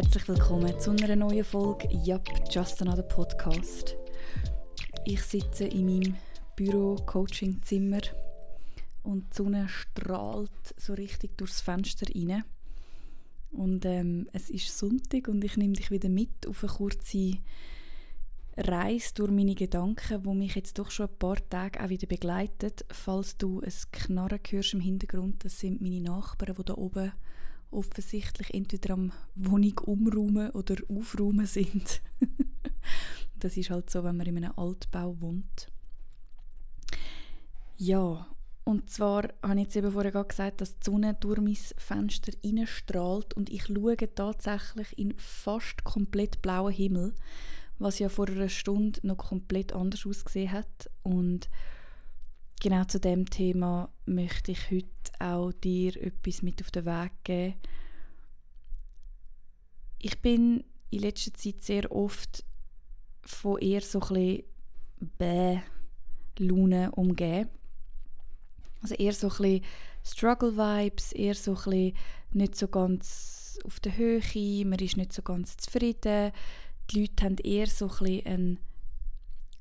herzlich willkommen zu einer neuen Folge Yup, Just Another Podcast. Ich sitze in meinem Büro-Coaching-Zimmer und die Sonne strahlt so richtig durchs Fenster rein. Und ähm, es ist Sonntag und ich nehme dich wieder mit auf eine kurze Reise durch meine Gedanken, wo mich jetzt doch schon ein paar Tage auch wieder begleitet. Falls du ein Knarren hörst im Hintergrund, das sind meine Nachbarn, die da oben offensichtlich entweder am Wohnung umräumen oder aufräumen sind. das ist halt so, wenn man in einem Altbau wohnt. Ja, und zwar habe ich jetzt eben vorher gesagt, dass die Sonne durch mein Fenster reinstrahlt und ich schaue tatsächlich in fast komplett blauen Himmel, was ja vor einer Stunde noch komplett anders ausgesehen hat. Und genau zu dem Thema möchte ich heute auch dir etwas mit auf den Weg geben. Ich bin in letzter Zeit sehr oft von eher so ein bisschen Laune umgeben. Also eher so ein Struggle-Vibes, eher so ein nicht so ganz auf der Höhe, man ist nicht so ganz zufrieden. Die Leute haben eher so ein eine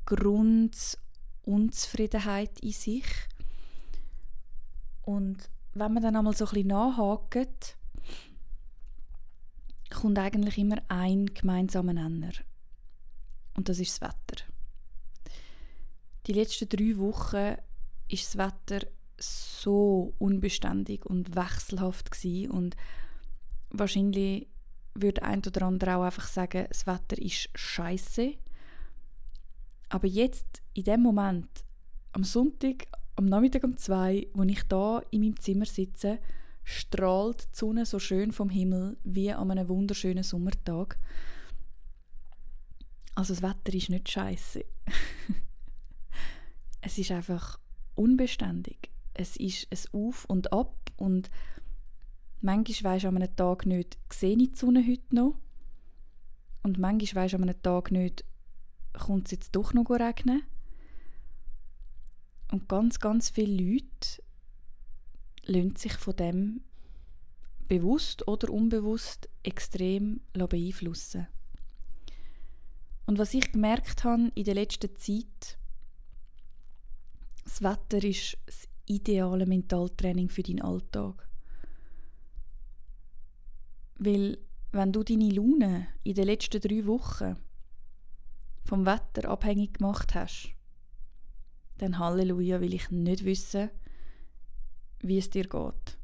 Grundunzufriedenheit in sich. Und wenn man dann einmal so ein bisschen nachhakt, kommt eigentlich immer ein gemeinsamer Nenner. Und das ist das Wetter. Die letzten drei Wochen ist das Wetter so unbeständig und wechselhaft gewesen und wahrscheinlich würde ein oder andere auch einfach sagen, das Wetter ist scheiße. Aber jetzt, in dem Moment, am Sonntag, am Nachmittag um zwei, wo ich da in meinem Zimmer sitze, strahlt die Sonne so schön vom Himmel wie an einem wunderschönen Sommertag. Also das Wetter ist nicht scheiße. es ist einfach unbeständig es ist ein Auf und Ab und manchmal weisst du an einem Tag nicht, sehe ich die Sonne heute noch? Und manchmal weisst du an einem Tag nicht, kommt es jetzt doch noch regnen? Und ganz, ganz viele Leute lassen sich von dem bewusst oder unbewusst extrem beeinflussen. Und was ich gemerkt habe in der letzten Zeit, das Wetter ist das ideale Mentaltraining für deinen Alltag. Weil wenn du deine Laune in den letzten drei Wochen vom Wetter abhängig gemacht hast, dann Halleluja, will ich nicht wissen, wie es dir geht.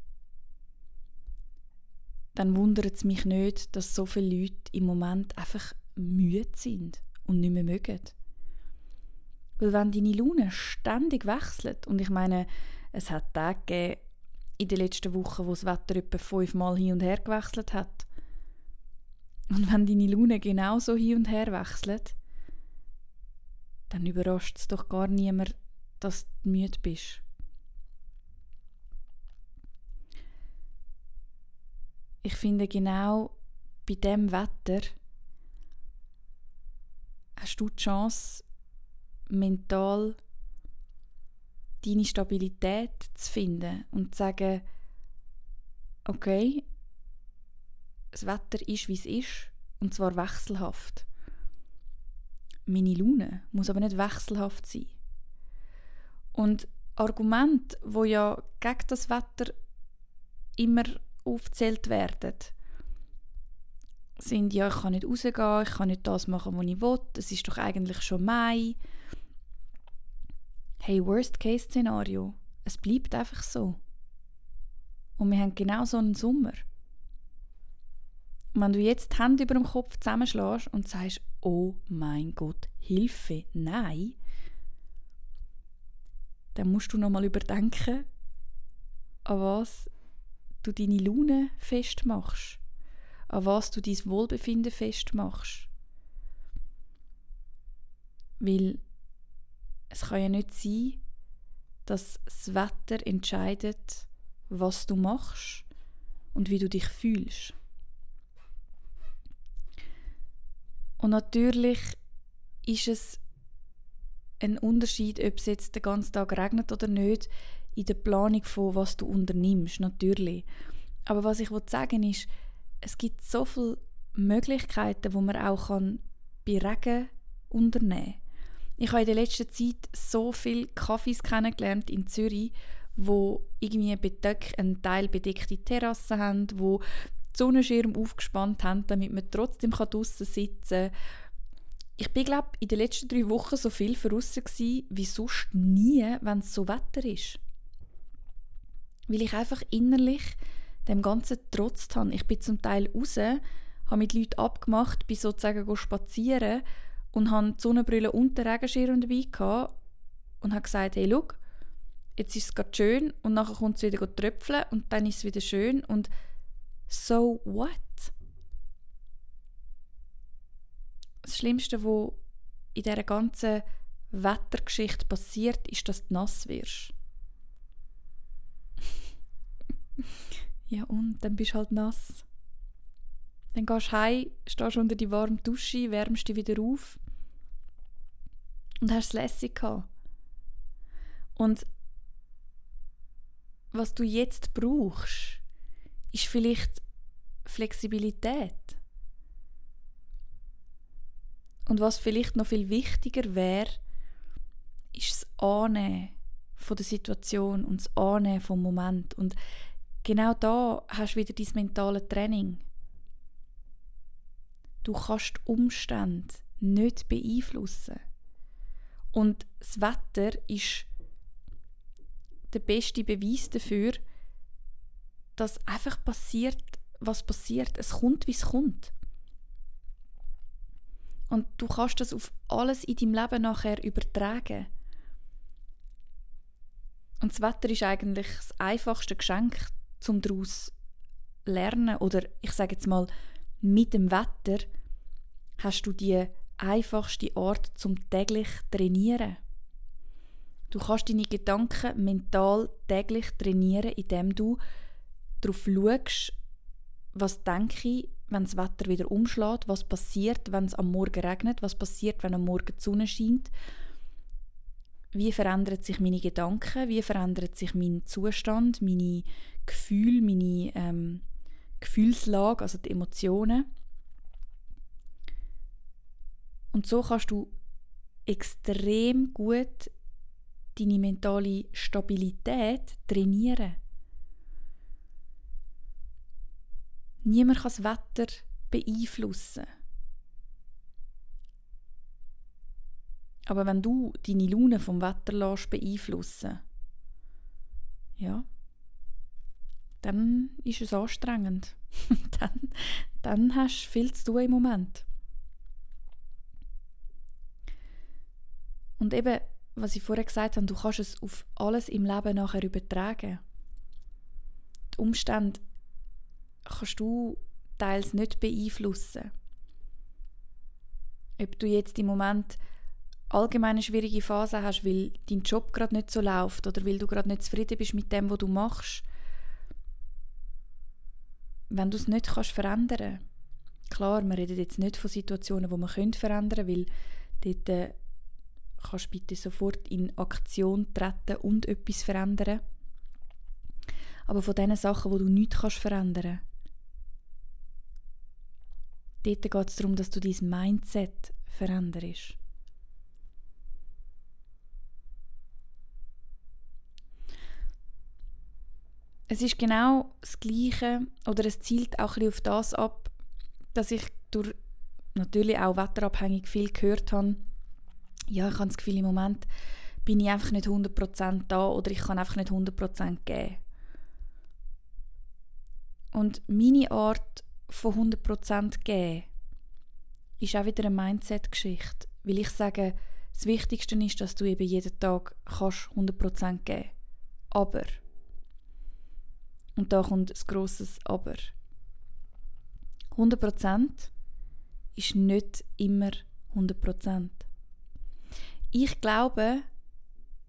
Dann wundert es mich nicht, dass so viele Leute im Moment einfach müde sind und nicht mehr mögen. Weil wenn deine Laune ständig wechselt, und ich meine, es hat Tage gegeben in den letzten Wochen, wo das Wetter etwa fünfmal hin und her gewechselt hat. Und wenn deine Laune genauso hin und her wechselt, dann überrascht es doch gar niemand, dass du müde bist. Ich finde genau bei dem Wetter hast du die Chance, mental deine Stabilität zu finden und zu sagen, okay, das Wetter ist, wie es ist, und zwar wechselhaft. Meine Laune muss aber nicht wechselhaft sein. Und Argumente, wo ja gegen das Wetter immer aufzählt werden, sind ja, ich kann nicht rausgehen, ich kann nicht das machen, was ich will, es ist doch eigentlich schon Mai, hey, Worst-Case-Szenario, es bleibt einfach so. Und wir haben genau so einen Sommer. Wenn du jetzt die Hände über dem Kopf zusammenschlägst und sagst, oh mein Gott, Hilfe, nein, dann musst du nochmal überdenken, an was du deine Laune festmachst, an was du dein Wohlbefinden festmachst. Weil es kann ja nicht sein, dass das Wetter entscheidet, was du machst und wie du dich fühlst. Und natürlich ist es ein Unterschied, ob es jetzt den ganzen Tag regnet oder nicht, in der Planung von was du unternimmst, natürlich. Aber was ich sagen ist, es gibt so viele Möglichkeiten, die man auch kann bei Regen unternehmen kann. Ich habe in der letzten Zeit so viele Kaffees kennengelernt in Zürich, wo irgendwie bedeck, einen Teil bedeckte Terrassen haben, wo Sonnenschirm aufgespannt haben, damit man trotzdem draußen sitzen kann. Ich bin glaube in den letzten drei Wochen so viel draußen wie sonst nie, wenn es so Wetter ist. Weil ich einfach innerlich dem Ganzen trotzt habe. Ich bin zum Teil raus, habe mit Leuten abgemacht, bin sozusagen spazieren und habe die Sonnenbrille und den Regenschirm dabei gehabt und habe gesagt, hey, schau, jetzt ist es gerade schön und nachher kommt es wieder tröpfeln und dann ist es wieder schön und so what? Das Schlimmste, was in dieser ganzen Wettergeschichte passiert, ist, dass du nass wirst. ja und, dann bist du halt nass. Dann gehst du heim, stehst unter die warme Dusche, wärmst dich wieder auf und hast es lässig gehabt. Und was du jetzt brauchst, ist vielleicht Flexibilität. Und was vielleicht noch viel wichtiger wäre, ist das Annehmen von der Situation und das Annehmen vom Moment. Und genau da hast du wieder dein mentale Training. Du kannst Umstände nicht beeinflussen. Und das Wetter ist der beste Beweis dafür, dass einfach passiert, was passiert. Es kommt, wie es kommt. Und du kannst das auf alles in deinem Leben nachher übertragen. Und das Wetter ist eigentlich das einfachste Geschenk, um daraus lernen. Oder ich sage jetzt mal, mit dem Wetter hast du die einfachste Art zum täglich trainieren. Du kannst deine Gedanken mental täglich trainieren, indem du darauf schaust, was denke ich, wenn das Wetter wieder umschlägt, was passiert, wenn es am Morgen regnet, was passiert, wenn am Morgen die Sonne scheint, wie verändert sich meine Gedanken, wie verändert sich mein Zustand, meine Gefühle, meine ähm, Gefühlslage, also die Emotionen. Und so kannst du extrem gut deine mentale Stabilität trainieren. Niemand kann das Wetter beeinflussen. Aber wenn du deine Laune vom Wetter lässt beeinflussen, ja, dann ist es anstrengend. dann, dann hast du viel zu tun im Moment. Und eben, was ich vorher gesagt habe, du kannst es auf alles im Leben nachher übertragen. Die Umstände kannst du teils nicht beeinflussen. Ob du jetzt im Moment allgemeine schwierige Phase hast, weil dein Job gerade nicht so läuft oder weil du gerade nicht zufrieden bist mit dem, was du machst. Wenn du es nicht kannst verändern klar, wir reden jetzt nicht von Situationen, wo man verändern können, weil dort äh, kannst bitte sofort in Aktion treten und etwas verändern. Aber von diesen Sachen, wo du nichts kannst verändern dort geht es darum, dass du dein Mindset veränderst. Es ist genau das Gleiche oder es zielt auch ein auf das ab, dass ich durch natürlich auch wetterabhängig viel gehört habe, ja, ich habe das Gefühl, im Moment bin ich einfach nicht 100% da oder ich kann einfach nicht 100% geben. Und meine Art von 100% geben ist auch wieder eine Mindset-Geschichte. Weil ich sage, das Wichtigste ist, dass du eben jeden Tag kannst 100% geben Aber, und da kommt ein grosses Aber, 100% ist nicht immer 100%. Ich glaube,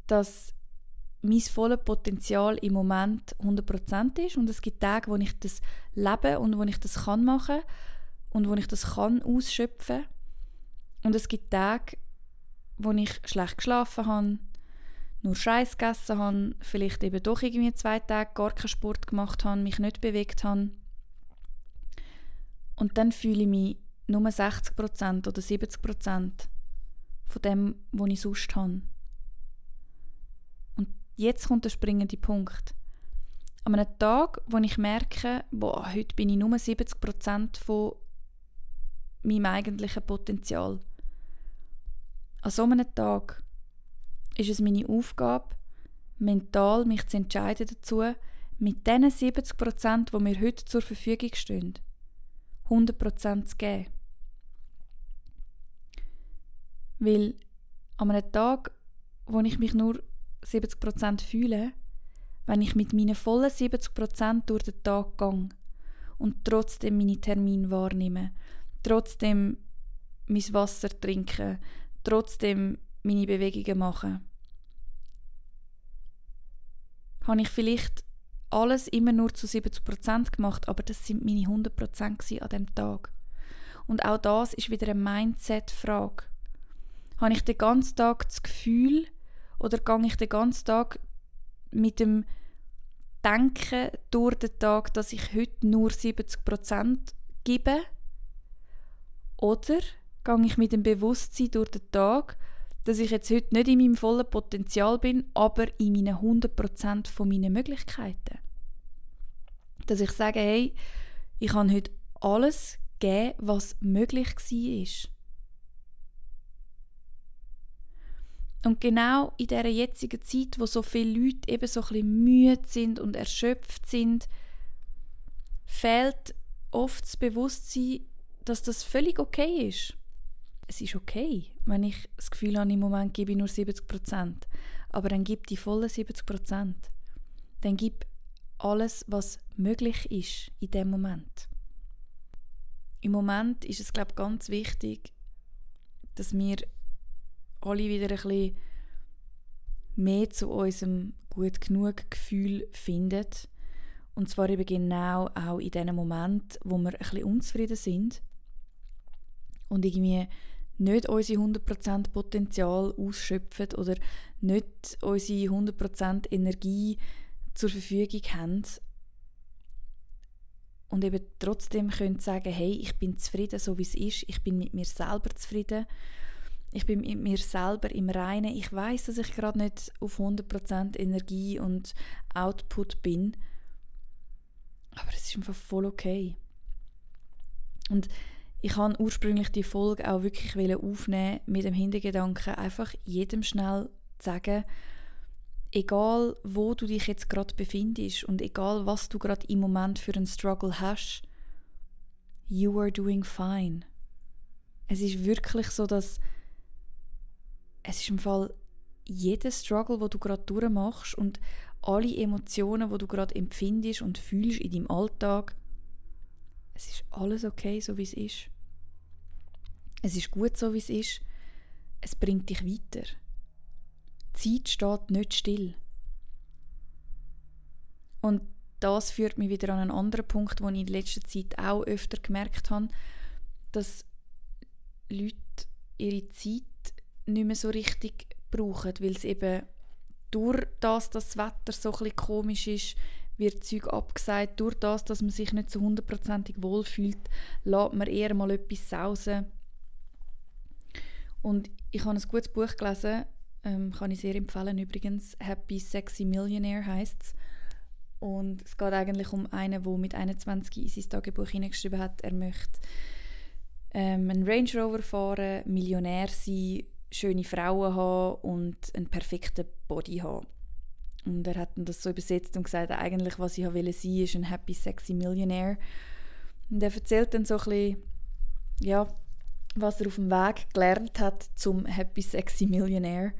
dass mein volles Potenzial im Moment 100% ist und es gibt Tage, wo ich das lebe und wo ich das kann machen und wo ich das kann ausschöpfen und es gibt Tage, wo ich schlecht geschlafen habe, nur Scheiß gegessen habe, vielleicht eben doch irgendwie zwei Tage gar keinen Sport gemacht habe, mich nicht bewegt habe. Und dann fühle ich mich nur 60% oder 70% von dem, was ich sonst habe. Jetzt kommt der springende Punkt. An einem Tag, wo ich merke, boah, heute bin ich nur 70% von meinem eigentlichen Potenzial. An so einem Tag ist es meine Aufgabe, mental mich zu entscheiden dazu, mit diesen 70%, die mir heute zur Verfügung stehen, 100% zu geben. Weil an einem Tag, wo ich mich nur 70% fühle, wenn ich mit meinen vollen 70% durch den Tag gehe und trotzdem meine Termine wahrnehme, trotzdem mein Wasser trinke, trotzdem meine Bewegungen mache, habe ich vielleicht alles immer nur zu 70% gemacht, aber das sind meine 100% an dem Tag. Und auch das ist wieder eine Mindset-Frage. Habe ich den ganzen Tag das Gefühl oder gehe ich den ganzen Tag mit dem Denken durch den Tag, dass ich heute nur 70% gebe? Oder gehe ich mit dem Bewusstsein durch den Tag, dass ich jetzt heute nicht in meinem vollen Potenzial bin, aber in meinen 100% von meinen Möglichkeiten? Dass ich sage, hey, ich habe heute alles gegeben, was möglich war. Und genau in dieser jetzigen Zeit, wo so viele Leute eben so ein müde sind und erschöpft sind, fehlt oft das Bewusstsein, dass das völlig okay ist. Es ist okay, wenn ich das Gefühl habe, im Moment gebe ich nur 70 Prozent. Aber dann gib die vollen 70 Prozent. Dann gib alles, was möglich ist in dem Moment. Im Moment ist es, glaube ich, ganz wichtig, dass wir alle wieder ein bisschen mehr zu unserem gut genug Gefühl finden. Und zwar eben genau auch in diesen Momenten, wo wir ein bisschen unzufrieden sind und irgendwie nicht unser 100% Potenzial ausschöpfen oder nicht unsere 100% Energie zur Verfügung haben. Und eben trotzdem können sagen, hey, ich bin zufrieden, so wie es ist, ich bin mit mir selber zufrieden ich bin mit mir selber im Reinen. Ich weiß, dass ich gerade nicht auf 100% Energie und Output bin. Aber es ist einfach voll okay. Und ich habe ursprünglich die Folge auch wirklich aufnehmen mit dem Hintergedanken, einfach jedem schnell zu sagen, egal wo du dich jetzt gerade befindest und egal was du gerade im Moment für einen Struggle hast, you are doing fine. Es ist wirklich so, dass es ist im Fall jeder Struggle, wo du gerade durchmachst und alle Emotionen, wo du gerade empfindest und fühlst in deinem Alltag, es ist alles okay, so wie es ist. Es ist gut, so wie es ist. Es bringt dich weiter. Die Zeit steht nicht still. Und das führt mich wieder an einen anderen Punkt, den ich in letzter Zeit auch öfter gemerkt habe, dass Leute ihre Zeit nicht mehr so richtig brauchen, weil es eben durch das, dass das Wetter so ein komisch ist, wird Zeug abgesagt. Durch das, dass man sich nicht so hundertprozentig wohlfühlt, lässt man eher mal etwas sausen. Und ich habe ein gutes Buch gelesen, ähm, kann ich sehr empfehlen übrigens. Happy Sexy Millionaire heißt es. Und es geht eigentlich um einen, der mit 21 in sein Tagebuch hineingeschrieben hat, er möchte ähm, einen Range Rover fahren, Millionär sein schöne Frauen haben und einen perfekten Body haben. Und er hat das so übersetzt und gesagt, eigentlich, was ich wollte sein, ist ein happy, sexy Millionaire. Und er erzählt dann so ein bisschen, ja, was er auf dem Weg gelernt hat zum happy, sexy Millionaire.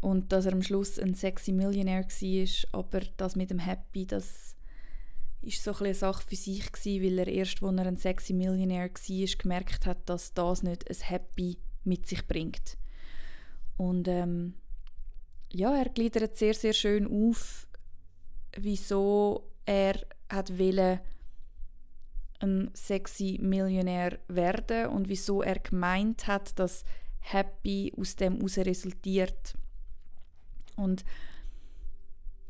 Und dass er am Schluss ein sexy Millionaire war, aber das mit dem Happy, das ist so ein eine Sache für sich gewesen, weil er erst, als er ein sexy Millionaire war, gemerkt hat, dass das nicht ein Happy mit sich bringt. Und ähm, ja, er gliedert sehr, sehr schön auf, wieso er hat wollen, ein sexy Millionär werden und wieso er gemeint hat, dass Happy aus dem heraus resultiert. Und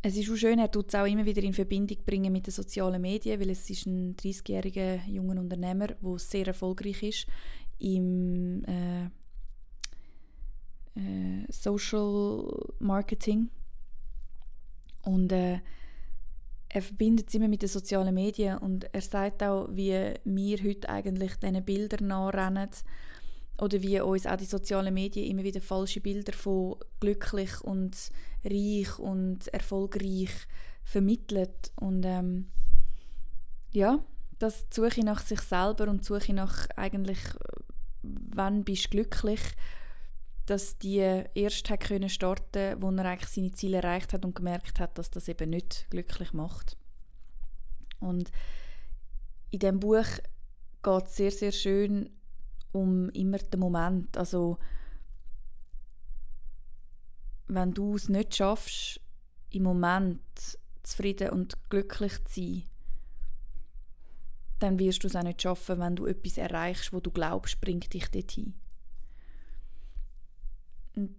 es ist auch schön, er tut es auch immer wieder in Verbindung bringen mit den sozialen Medien, weil es ist ein 30-jähriger junger Unternehmer, der sehr erfolgreich ist im äh, äh, Social Marketing. Und äh, er verbindet es immer mit den sozialen Medien und er sagt auch, wie wir heute eigentlich diesen Bildern nachrennen oder wie uns auch die sozialen Medien immer wieder falsche Bilder von glücklich und reich und erfolgreich vermittelt und ähm, ja, das Suche nach sich selber und Suche nach eigentlich, wann bist du glücklich, dass die erst hat können starten, wo er eigentlich seine Ziele erreicht hat und gemerkt hat, dass das eben nicht glücklich macht. Und in dem Buch geht es sehr sehr schön um immer den Moment. Also wenn du es nicht schaffst, im Moment zufrieden und glücklich zu sein, dann wirst du es auch nicht schaffen, wenn du etwas erreichst, wo du glaubst, bringt dich dorthin. Und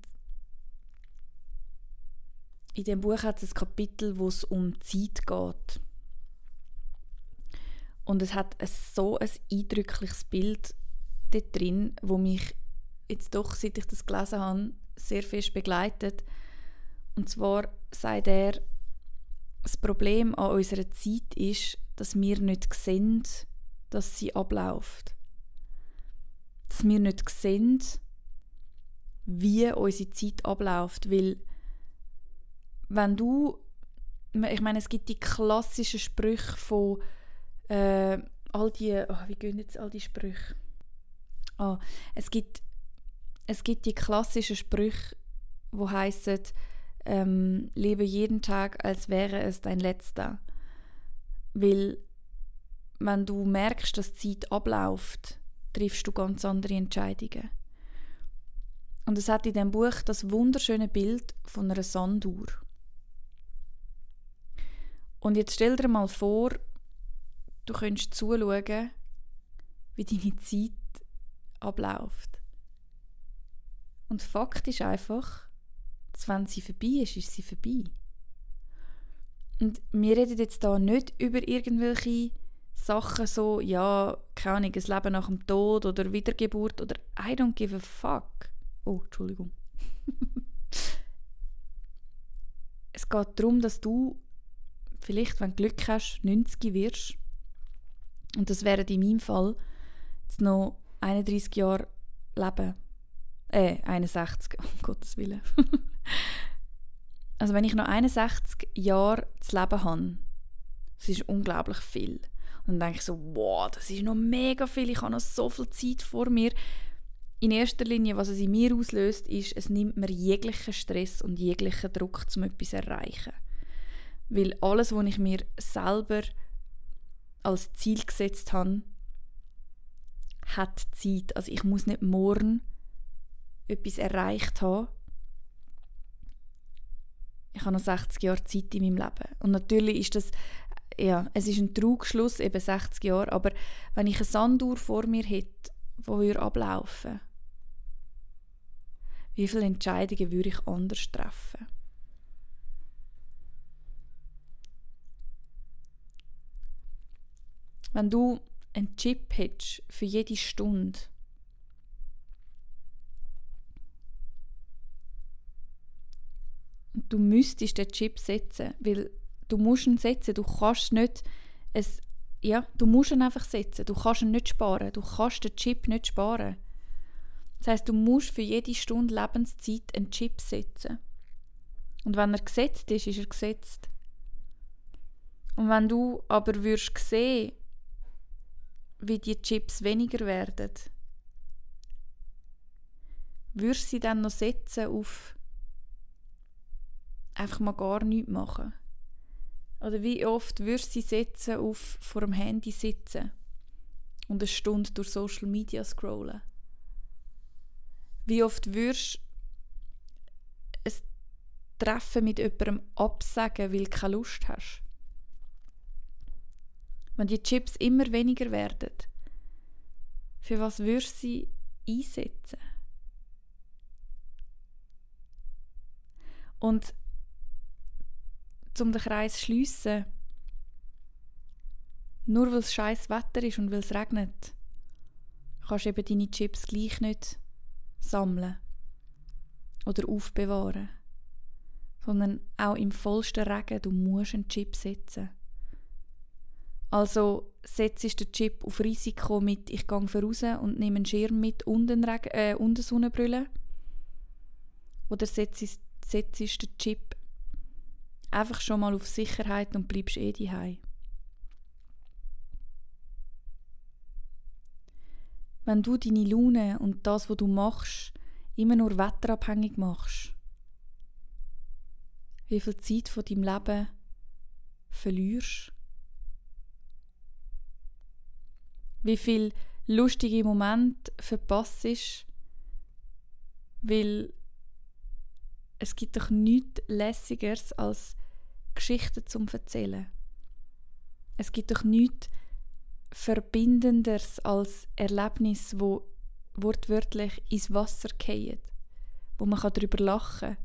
in dem Buch hat es ein Kapitel, wo es um Zeit geht. Und es hat ein, so ein eindrückliches Bild dort drin, wo mich jetzt doch, seit ich das gelesen habe, sehr fest begleitet. Und zwar sagt er, das Problem an unserer Zeit ist, dass wir nicht sehen, dass sie abläuft. Dass wir nicht sehen, wie unsere Zeit abläuft. Weil, wenn du, ich meine, es gibt die klassischen Sprüche von äh, all die, oh, wie gehen jetzt all die Sprüche? Ah, es gibt, es gibt die klassischen Sprüche, wo heißen, ähm, lebe jeden Tag, als wäre es dein letzter. Weil, wenn du merkst, dass die Zeit abläuft, triffst du ganz andere Entscheidungen. Und es hat in dem Buch das wunderschöne Bild von einer Sanduhr. Und jetzt stell dir mal vor, du könntest zuschauen, wie deine Zeit abläuft. Und Fakt ist einfach, wenn sie vorbei ist, ist sie vorbei. Und wir reden jetzt da nicht über irgendwelche Sachen so, ja, keine Ahnung, ein Leben nach dem Tod oder Wiedergeburt oder I don't give a fuck. Oh, Entschuldigung. es geht darum, dass du vielleicht, wenn du Glück hast, 90 wirst. Und das wäre in meinem Fall jetzt noch 31 Jahre leben. Äh, 61, um Gottes Willen. also wenn ich noch 61 Jahre zu leben habe, das ist unglaublich viel. Und dann denke ich so, wow, das ist noch mega viel, ich habe noch so viel Zeit vor mir. In erster Linie, was es in mir auslöst, ist, es nimmt mir jeglichen Stress und jeglichen Druck, um etwas zu erreichen. Weil alles, was ich mir selber als Ziel gesetzt habe, hat Zeit. Also ich muss nicht morgen etwas erreicht haben. Ich habe noch 60 Jahre Zeit in meinem Leben. Und natürlich ist das, ja, es ist ein Trugschluss, eben 60 Jahre, aber wenn ich eine Sanduhr vor mir hätte, würde ablaufen, wie viele Entscheidungen würde ich anders treffen? Wenn du einen Chip hättest für jede Stunde, und du müsstest den Chip setzen, weil du musst ihn setzen, du kannst nicht es, ja, du musst ihn einfach setzen, du kannst ihn nicht sparen, du kannst den Chip nicht sparen. Das heißt, du musst für jede Stunde Lebenszeit einen Chip setzen. Und wenn er gesetzt ist, ist er gesetzt. Und wenn du aber würdest sehen, wie die Chips weniger werden, würdest du sie dann noch setzen auf einfach mal gar nichts machen? Oder wie oft würdest du sie setzen auf vor dem Handy sitzen und eine Stunde durch Social Media scrollen? Wie oft würdest du ein Treffen mit jemandem absagen, weil du keine Lust hast? wenn die Chips immer weniger werden, für was würdest du sie einsetzen? Und um den Kreis zu schliessen, nur weil es scheiß Wetter ist und weil es regnet, kannst du eben deine Chips gleich nicht sammeln oder aufbewahren, sondern auch im vollsten Regen, du musst einen Chip setzen. Also setzt den Chip auf Risiko mit «Ich gehe voraus und nehme einen Schirm mit und eine, äh, und Sonnenbrille». Oder setzt, setzt den Chip einfach schon mal auf Sicherheit und bleibst eh daheim. Wenn du deine Laune und das, was du machst, immer nur wetterabhängig machst, wie viel Zeit von deinem Leben verlierst, wie viel lustige Momente verpasst weil es gibt doch nichts lässigeres als Geschichten zum erzählen. Es gibt doch nichts verbindenderes als Erlebnis, wo wortwörtlich ins Wasser fallen, wo man darüber lachen kann.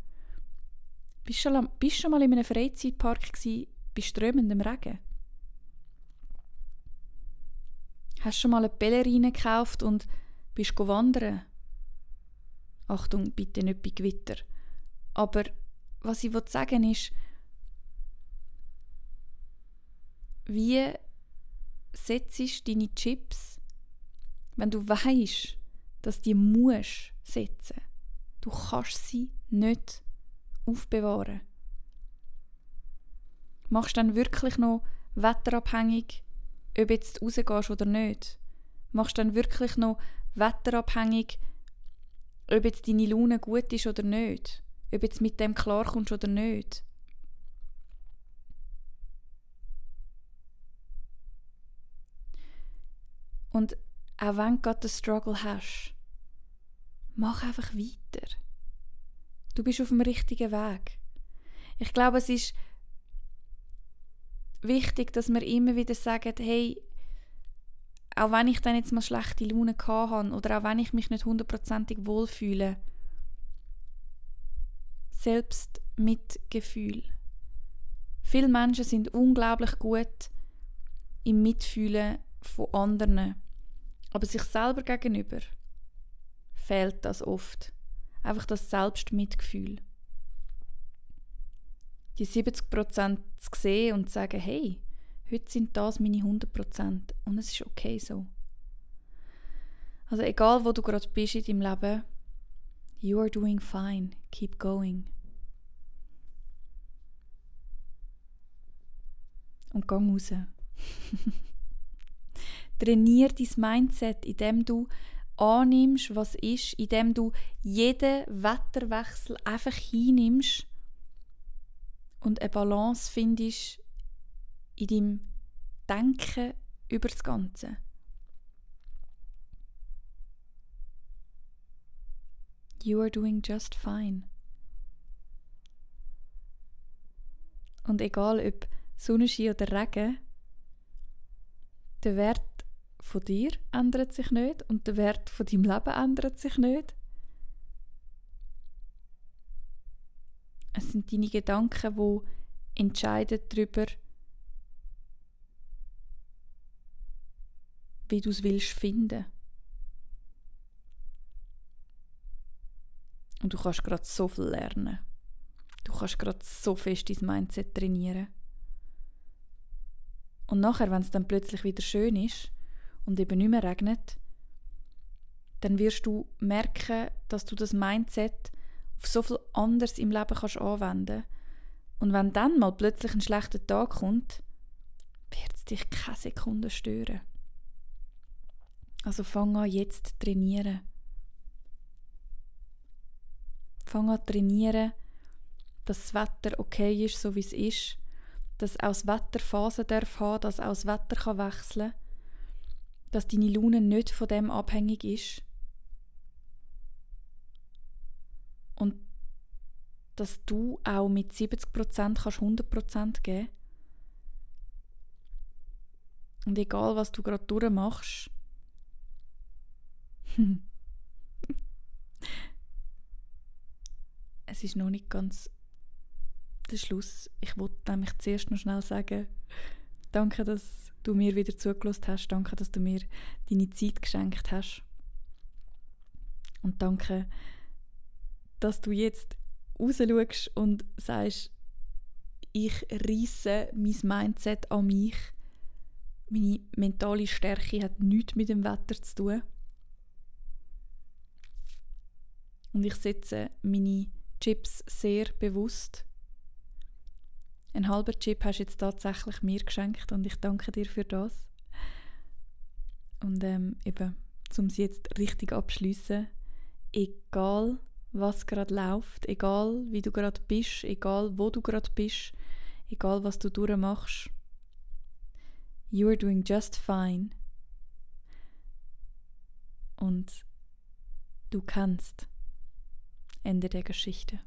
Bist du schon, bist schon mal in einem Freizeitpark gsi bei strömendem Regen? Hast du schon mal eine Pellerine gekauft und bist wandern? Achtung, bitte nicht bei Gewitter. Aber was ich sagen will, ist, wie setzt deine Chips, wenn du weißt, dass die musst setzen. Du kannst sie nicht aufbewahren. Machst du dann wirklich noch wetterabhängig, ob jetzt rausgehst oder nicht? Machst du dann wirklich noch wetterabhängig, ob jetzt deine Laune gut ist oder nicht? Ob jetzt mit dem klarkommst oder nicht? Und auch wenn du gerade den Struggle hast, mach einfach weiter. Du bist auf dem richtigen Weg. Ich glaube, es ist wichtig, dass wir immer wieder sagen, hey, auch wenn ich dann jetzt mal schlechte Laune habe oder auch wenn ich mich nicht hundertprozentig wohlfühle, selbst mit Gefühl. Viele Menschen sind unglaublich gut im Mitfühlen von anderen. Aber sich selber gegenüber fehlt das oft. Einfach das Selbstmitgefühl. Die 70% zu sehen und zu sagen, hey, heute sind das meine 100% und es ist okay so. Also egal, wo du gerade bist in deinem Leben, you are doing fine, keep going. Und gang raus. Trainier dein Mindset, indem du annimmst, was ist, indem du jeden Wetterwechsel einfach hinnimmst und eine Balance findest in deinem Denken über das Ganze. You are doing just fine. Und egal ob Sonnenschein oder Regen, der Wert von dir ändert sich nicht und der Wert von deinem Leben ändert sich nicht. Es sind deine Gedanken, die entscheiden darüber, wie du es willst finden. Und du kannst gerade so viel lernen. Du kannst gerade so fest dein Mindset trainieren. Und nachher, wenn es dann plötzlich wieder schön ist, und eben nicht mehr regnet, dann wirst du merken, dass du das Mindset auf so viel anderes im Leben kannst anwenden Und wenn dann mal plötzlich ein schlechter Tag kommt, wird es dich keine Sekunde stören. Also fang an jetzt zu trainieren. Fang an zu trainieren, dass das Wetter okay ist, so wie es ist, dass auch das Wetter Phasen darf haben, dass auch das Wetter kann wechseln kann dass deine Laune nicht von dem abhängig ist. Und dass du auch mit 70% kannst 100% geben Und egal, was du gerade durchmachst, es ist noch nicht ganz der Schluss. Ich wollte nämlich zuerst noch schnell sagen, danke, dass du mir wieder zugelassen hast. Danke, dass du mir deine Zeit geschenkt hast. Und danke, dass du jetzt rausschaust und sagst, ich reisse mein Mindset an mich. Meine mentale Stärke hat nichts mit dem Wetter zu tun. Und ich setze meine Chips sehr bewusst. Ein halber Chip hast du jetzt tatsächlich mir geschenkt und ich danke dir für das. Und ähm, eben, um es jetzt richtig abschließen, egal was gerade läuft, egal wie du gerade bist, egal wo du gerade bist, egal was du durchmachst, you are doing just fine. Und du kannst. Ende der Geschichte.